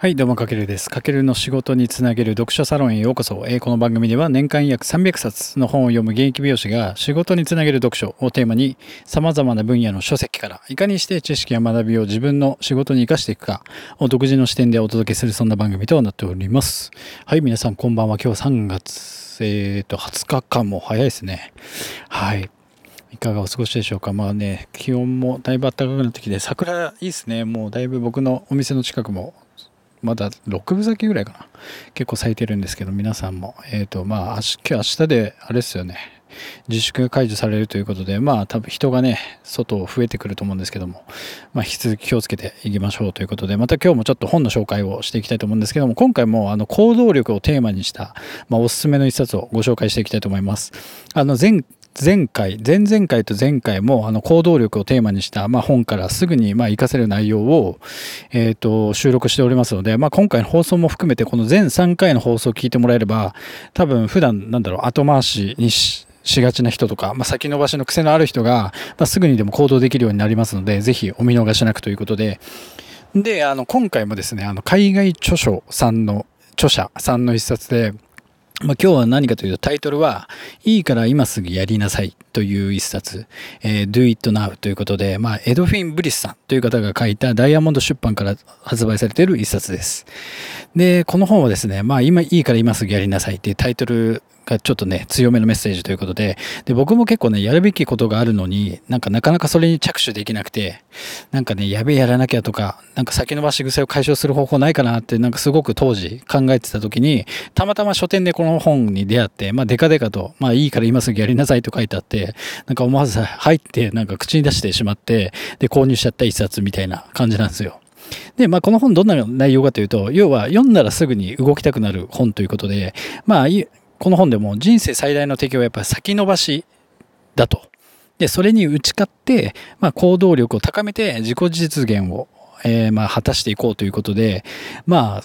はい、どうも、かけるです。かけるの仕事につなげる読書サロンへようこそ。えー、この番組では年間約300冊の本を読む現役美容師が仕事につなげる読書をテーマに様々な分野の書籍からいかにして知識や学びを自分の仕事に活かしていくかを独自の視点でお届けするそんな番組となっております。はい、皆さんこんばんは。今日3月、えー、と、20日間も早いですね。はい。いかがお過ごしでしょうか。まあね、気温もだいぶ暖かくなってきて、桜いいですね。もうだいぶ僕のお店の近くもまだ6分咲きぐらいかな。結構咲いてるんですけど、皆さんも。えっ、ー、と、まあ、今日明日で、あれですよね。自粛が解除されるということで、まあ多分人がね、外を増えてくると思うんですけども、まあ引き続き気をつけていきましょうということで、また今日もちょっと本の紹介をしていきたいと思うんですけども、今回もあの行動力をテーマにした、まあおすすめの一冊をご紹介していきたいと思います。あの前前回、前々回と前回もあの行動力をテーマにした、まあ、本からすぐにまあ活かせる内容を、えー、と収録しておりますので、まあ、今回の放送も含めてこの全3回の放送を聞いてもらえれば多分普段なんだろう後回しにしがちな人とか、まあ、先延ばしの癖のある人が、まあ、すぐにでも行動できるようになりますのでぜひお見逃しなくということで。であの今回もですねあの海外著書さんの著者さんの一冊でまあ、今日は何かというとタイトルは、いいから今すぐやりなさいという一冊、えー、Do It Now ということで、まあ、エドフィン・ブリスさんという方が書いたダイヤモンド出版から発売されている一冊です。で、この本はですね、まあ、今いいから今すぐやりなさいっていうタイトルがちょっとね、強めのメッセージということで、で、僕も結構ね、やるべきことがあるのに、なんかなかなかそれに着手できなくて、なんかね、やべえやらなきゃとか、なんか先延ばし癖を解消する方法ないかなって、なんかすごく当時考えてた時に、たまたま書店でこの本に出会って、まあ、デカデカと、まあ、いいから今すぐやりなさいと書いてあって、なんか思わず入って、なんか口に出してしまって、で、購入しちゃった一冊みたいな感じなんですよ。で、まあ、この本どんな内容かというと、要は読んだらすぐに動きたくなる本ということで、まあ、この本でも人生最大の敵はやっぱり先延ばしだと。で、それに打ち勝って、まあ、行動力を高めて自己実現を、えー、まあ、果たしていこうということで、まあ、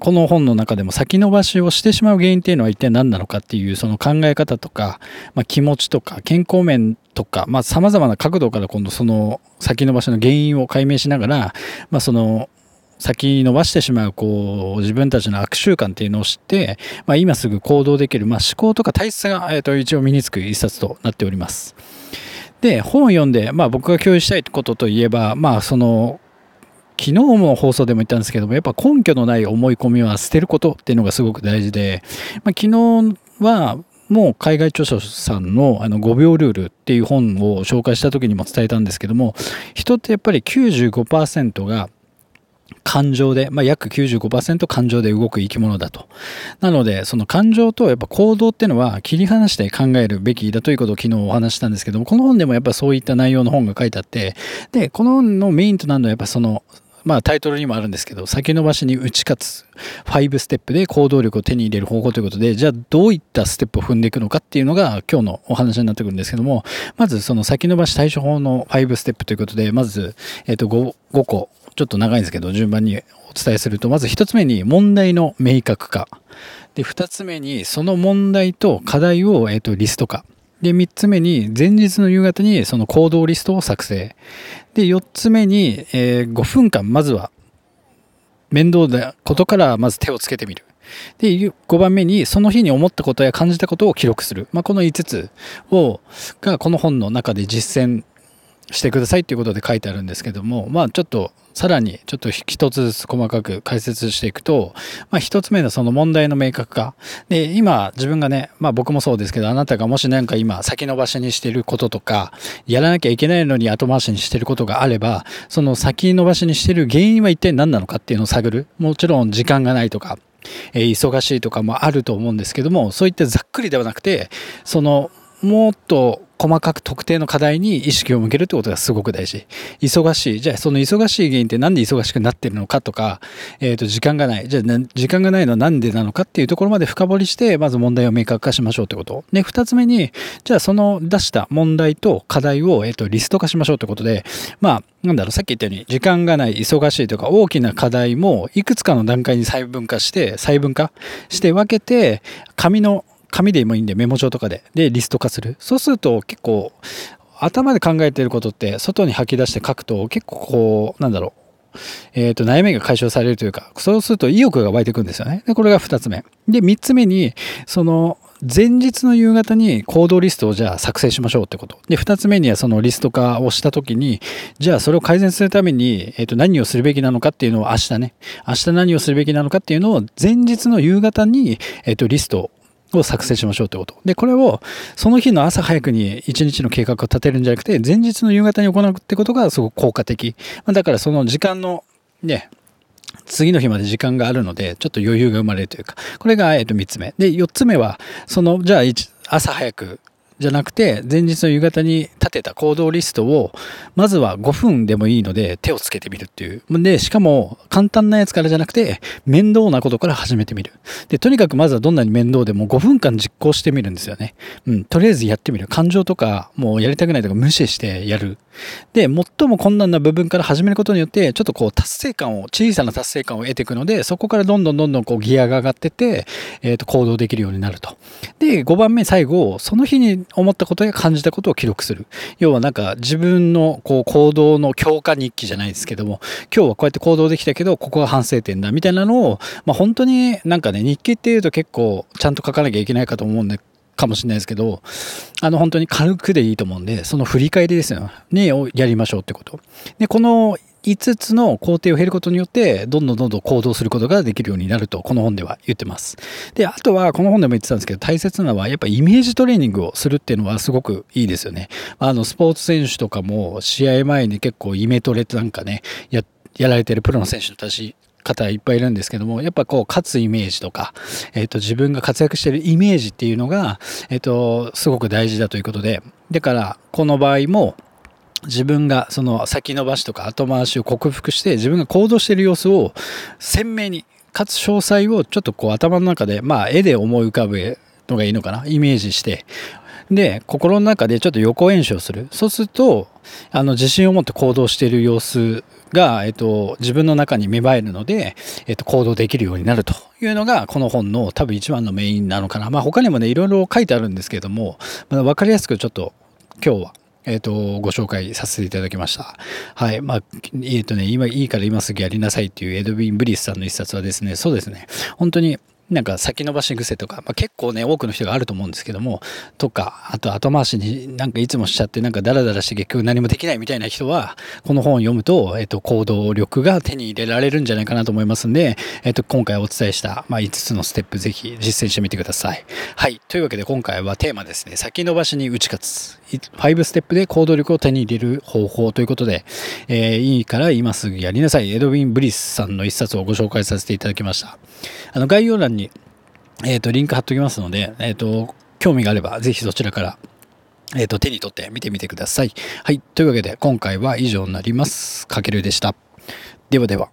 この本の中でも先延ばしをしてしまう原因っていうのは一体何なのかっていうその考え方とか、まあ、気持ちとか健康面とか、まあ、様々な角度から今度その先延ばしの原因を解明しながら、まあ、その先延ばしてしまうこう自分たちの悪習慣っていうのを知って、まあ、今すぐ行動できる、まあ、思考とか体質が、えー、と一応身につく一冊となっております。で本を読んで、まあ、僕が共有したいことといえば、まあ、その昨日も放送でも言ったんですけどもやっぱ根拠のない思い込みは捨てることっていうのがすごく大事で、まあ、昨日はもう海外著書さんのあの5秒ルールっていう本を紹介した時にも伝えたんですけども人ってやっぱり95%が感情で、まあ、約95%感情で動く生き物だと。なので、その感情とやっぱ行動っていうのは切り離して考えるべきだということを昨日お話したんですけども、この本でもやっぱそういった内容の本が書いてあって、で、この本のメインとなるのはやっぱその、まあタイトルにもあるんですけど、先延ばしに打ち勝つ5ステップで行動力を手に入れる方法ということで、じゃあどういったステップを踏んでいくのかっていうのが今日のお話になってくるんですけども、まずその先延ばし対処法の5ステップということで、まず、えっ、と 5, 5個ちょっと長いんですけど、順番にお伝えすると、まず1つ目に問題の明確化。で、2つ目にその問題と課題を、えー、とリスト化。で、3つ目に前日の夕方にその行動リストを作成。で、4つ目に、えー、5分間まずは面倒なことからまず手をつけてみる。で、5番目にその日に思ったことや感じたことを記録する。まあ、この5つを、がこの本の中で実践してくださいということで書いてあるんですけども、まあちょっとさらにちょっと一つずつ細かく解説していくと、まあ一つ目のその問題の明確化。で、今自分がね、まあ僕もそうですけど、あなたがもし何か今先延ばしにしてることとか、やらなきゃいけないのに後回しにしてることがあれば、その先延ばしにしてる原因は一体何なのかっていうのを探る。もちろん時間がないとか、え、忙しいとかもあると思うんですけども、そういったざっくりではなくて、そのもっと細かく特定の課題に意識を向けるってことがすごく大事。忙しい。じゃあその忙しい原因ってなんで忙しくなってるのかとか、えっ、ー、と、時間がない。じゃあ時間がないのはなんでなのかっていうところまで深掘りして、まず問題を明確化しましょうってこと。で、二つ目に、じゃあその出した問題と課題を、えっ、ー、と、リスト化しましょうってことで、まあ、なんだろう、さっき言ったように、時間がない、忙しいとか、大きな課題も、いくつかの段階に細分化して、細分化して分けて、紙の紙でもいいんでメモ帳とかで、で、リスト化する。そうすると結構、頭で考えてることって外に吐き出して書くと結構こう、なんだろう、えっ、と、悩みが解消されるというか、そうすると意欲が湧いてくんですよね。で、これが2つ目。で、3つ目に、その、前日の夕方に行動リストをじゃあ作成しましょうってこと。で、二つ目にはそのリスト化をした時に、じゃあそれを改善するために、えっ、と、何をするべきなのかっていうのを明日ね、明日何をするべきなのかっていうのを前日の夕方に、えっ、と、リストを作成しましょうってこと。で、これをその日の朝早くに一日の計画を立てるんじゃなくて、前日の夕方に行うってことがすごく効果的。だからその時間のね、次の日まで時間があるので、ちょっと余裕が生まれるというか、これが、えっと、3つ目。で、4つ目は、その、じゃあ、朝早くじゃなくて、前日の夕方に立てた行動リストを、まずは5分でもいいので手をつけてみるっていう。で、しかも簡単なやつからじゃなくて、面倒なことから始めてみる。で、とにかくまずはどんなに面倒でも5分間実行してみるんですよね。うん、とりあえずやってみる。感情とか、もうやりたくないとか無視してやる。で、最も困難な部分から始めることによって、ちょっとこう達成感を、小さな達成感を得ていくので、そこからどんどんどんどんこうギアが上がってて、えっ、ー、と、行動できるようになると。で、5番目最後、その日に思ったことや感じたことを記録する。要はなんか自分のこう行動の強化日記じゃないですけども、今日はこうやって行動できたけど、ここが反省点だみたいなのを、まあ本当になんかね、日記っていうと結構ちゃんと書かなきゃいけないかと思うんで、かもしれないですけど、あの本当に軽くでいいと思うんで、その振り返りですよね、をやりましょうってこと。で、この5つの工程を経ることによって、どんどんどんどん行動することができるようになると、この本では言ってます。で、あとは、この本でも言ってたんですけど、大切なのは、やっぱイメージトレーニングをするっていうのはすごくいいですよね。あの、スポーツ選手とかも、試合前に結構イメトレなんかね、や、やられてるプロの選手たち方いっぱいいるんですけども、やっぱこう、勝つイメージとか、えっ、ー、と、自分が活躍してるイメージっていうのが、えっ、ー、と、すごく大事だということで、だから、この場合も、自分がその先延ばしとか後回しを克服して自分が行動している様子を鮮明にかつ詳細をちょっとこう頭の中でまあ絵で思い浮かべのがいいのかな？イメージして。で心の中でちょっと横演習をする。そうするとあの自信を持って行動している様子が、えっと、自分の中に芽生えるので、えっと、行動できるようになるというのがこの本の多分一番のメインなのかな。まあ他にもねいろいろ書いてあるんですけども、まあ、分かりやすくちょっと今日はえっ、ー、と、ご紹介させていただきました。はい。まあ、えっ、ー、とね、今いいから今すぐやりなさいっていうエドウィン・ブリスさんの一冊はですね、そうですね、本当になんか先延ばし癖とか、まあ、結構ね、多くの人があると思うんですけども、とか、あと後回しになんかいつもしちゃって、なんかダラダラして結局何もできないみたいな人は、この本を読むと、えっと、行動力が手に入れられるんじゃないかなと思いますんで、えっと、今回お伝えした、まあ、5つのステップぜひ実践してみてください。はい。というわけで今回はテーマですね、先延ばしに打ち勝つ。5ステップで行動力を手に入れる方法ということで、えー、いいから今すぐやりなさい。エドウィン・ブリスさんの一冊をご紹介させていただきました。あの、概要欄にえっ、ー、と、リンク貼っときますので、えっ、ー、と、興味があれば、ぜひそちらから、えっ、と、手に取って見てみてください。はい。というわけで、今回は以上になります。かけるでした。ではでは。